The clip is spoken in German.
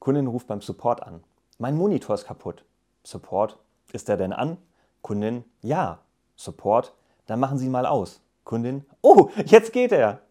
Kundin ruft beim Support an. Mein Monitor ist kaputt. Support, ist er denn an? Kundin, ja. Support, dann machen Sie ihn mal aus. Kundin, oh, jetzt geht er.